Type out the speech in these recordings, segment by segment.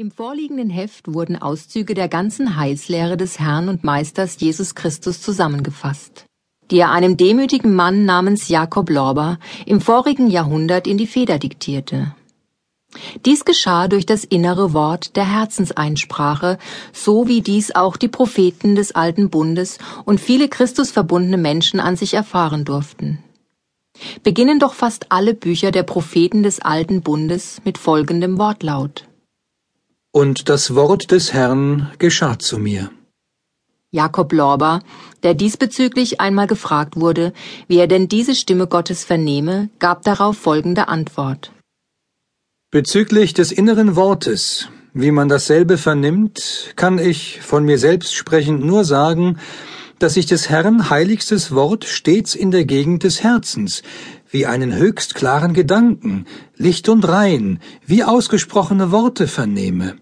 Im vorliegenden Heft wurden Auszüge der ganzen Heilslehre des Herrn und Meisters Jesus Christus zusammengefasst, die er einem demütigen Mann namens Jakob Lorber im vorigen Jahrhundert in die Feder diktierte. Dies geschah durch das innere Wort der Herzenseinsprache, so wie dies auch die Propheten des alten Bundes und viele Christus verbundene Menschen an sich erfahren durften. Beginnen doch fast alle Bücher der Propheten des alten Bundes mit folgendem Wortlaut. Und das Wort des Herrn geschah zu mir. Jakob Lorber, der diesbezüglich einmal gefragt wurde, wie er denn diese Stimme Gottes vernehme, gab darauf folgende Antwort. Bezüglich des inneren Wortes, wie man dasselbe vernimmt, kann ich, von mir selbst sprechend, nur sagen, dass ich des Herrn heiligstes Wort stets in der Gegend des Herzens, wie einen höchst klaren Gedanken, licht und rein, wie ausgesprochene Worte vernehme.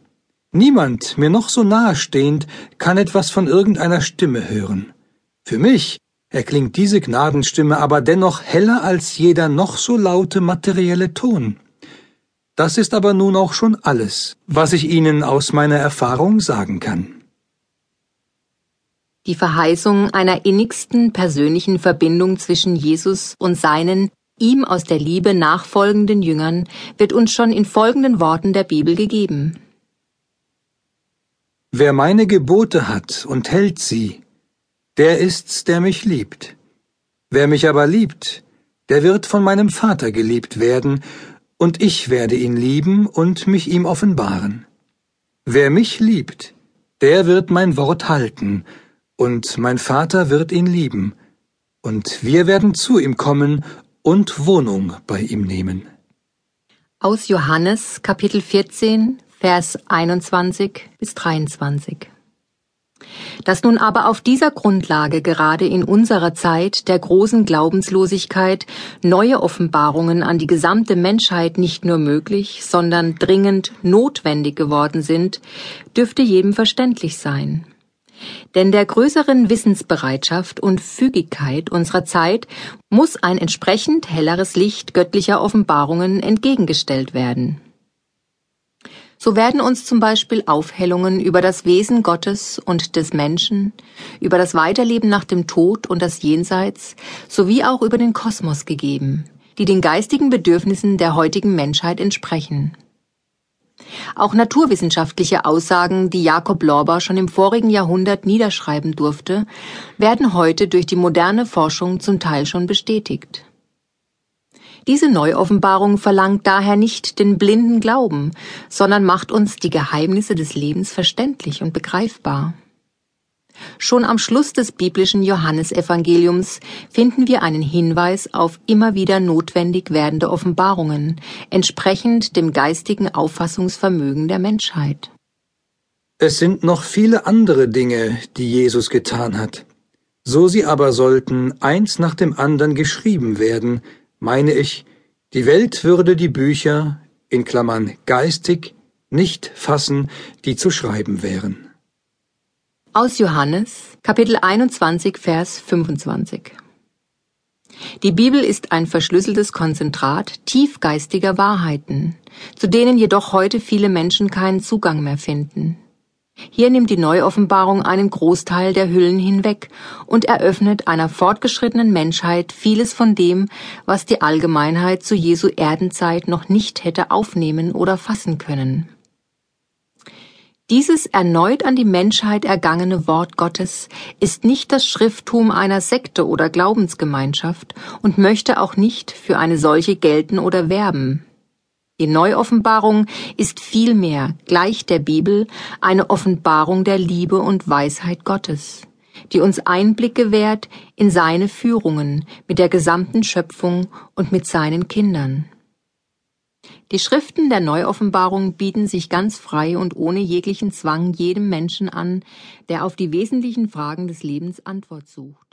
Niemand, mir noch so nahe stehend, kann etwas von irgendeiner Stimme hören. Für mich erklingt diese Gnadenstimme aber dennoch heller als jeder noch so laute materielle Ton. Das ist aber nun auch schon alles, was ich Ihnen aus meiner Erfahrung sagen kann. Die Verheißung einer innigsten persönlichen Verbindung zwischen Jesus und seinen ihm aus der Liebe nachfolgenden Jüngern wird uns schon in folgenden Worten der Bibel gegeben. Wer meine Gebote hat und hält sie, der ist's, der mich liebt. Wer mich aber liebt, der wird von meinem Vater geliebt werden, und ich werde ihn lieben und mich ihm offenbaren. Wer mich liebt, der wird mein Wort halten, und mein Vater wird ihn lieben, und wir werden zu ihm kommen und Wohnung bei ihm nehmen. Aus Johannes Kapitel 14, Vers 21 bis 23. Dass nun aber auf dieser Grundlage gerade in unserer Zeit der großen Glaubenslosigkeit neue Offenbarungen an die gesamte Menschheit nicht nur möglich, sondern dringend notwendig geworden sind, dürfte jedem verständlich sein. Denn der größeren Wissensbereitschaft und Fügigkeit unserer Zeit muss ein entsprechend helleres Licht göttlicher Offenbarungen entgegengestellt werden. So werden uns zum Beispiel Aufhellungen über das Wesen Gottes und des Menschen, über das Weiterleben nach dem Tod und das Jenseits sowie auch über den Kosmos gegeben, die den geistigen Bedürfnissen der heutigen Menschheit entsprechen. Auch naturwissenschaftliche Aussagen, die Jakob Lorber schon im vorigen Jahrhundert niederschreiben durfte, werden heute durch die moderne Forschung zum Teil schon bestätigt. Diese Neuoffenbarung verlangt daher nicht den blinden Glauben, sondern macht uns die Geheimnisse des Lebens verständlich und begreifbar. Schon am Schluss des biblischen Johannesevangeliums finden wir einen Hinweis auf immer wieder notwendig werdende Offenbarungen, entsprechend dem geistigen Auffassungsvermögen der Menschheit. Es sind noch viele andere Dinge, die Jesus getan hat. So sie aber sollten eins nach dem anderen geschrieben werden, meine ich, die Welt würde die Bücher, in Klammern geistig, nicht fassen, die zu schreiben wären. Aus Johannes, Kapitel 21, Vers 25. Die Bibel ist ein verschlüsseltes Konzentrat tiefgeistiger Wahrheiten, zu denen jedoch heute viele Menschen keinen Zugang mehr finden. Hier nimmt die Neuoffenbarung einen Großteil der Hüllen hinweg und eröffnet einer fortgeschrittenen Menschheit vieles von dem, was die Allgemeinheit zu Jesu Erdenzeit noch nicht hätte aufnehmen oder fassen können. Dieses erneut an die Menschheit ergangene Wort Gottes ist nicht das Schrifttum einer Sekte oder Glaubensgemeinschaft und möchte auch nicht für eine solche gelten oder werben. Die Neuoffenbarung ist vielmehr, gleich der Bibel, eine Offenbarung der Liebe und Weisheit Gottes, die uns Einblick gewährt in seine Führungen mit der gesamten Schöpfung und mit seinen Kindern. Die Schriften der Neuoffenbarung bieten sich ganz frei und ohne jeglichen Zwang jedem Menschen an, der auf die wesentlichen Fragen des Lebens Antwort sucht.